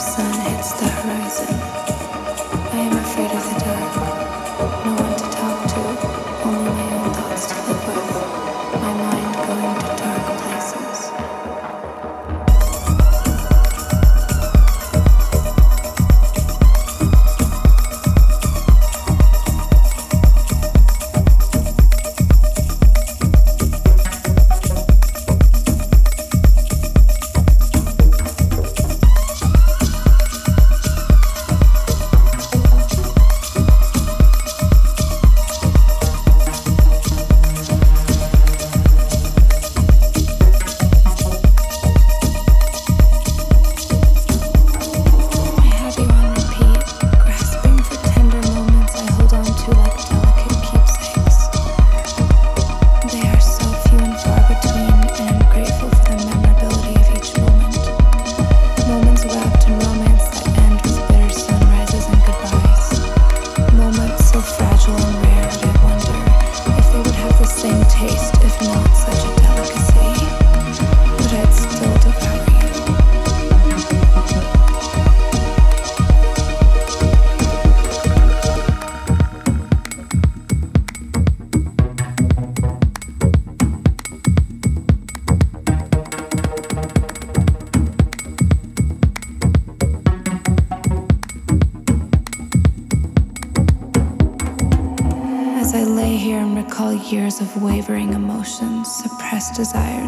sun hits the horizon.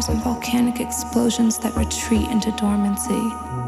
And volcanic explosions that retreat into dormancy.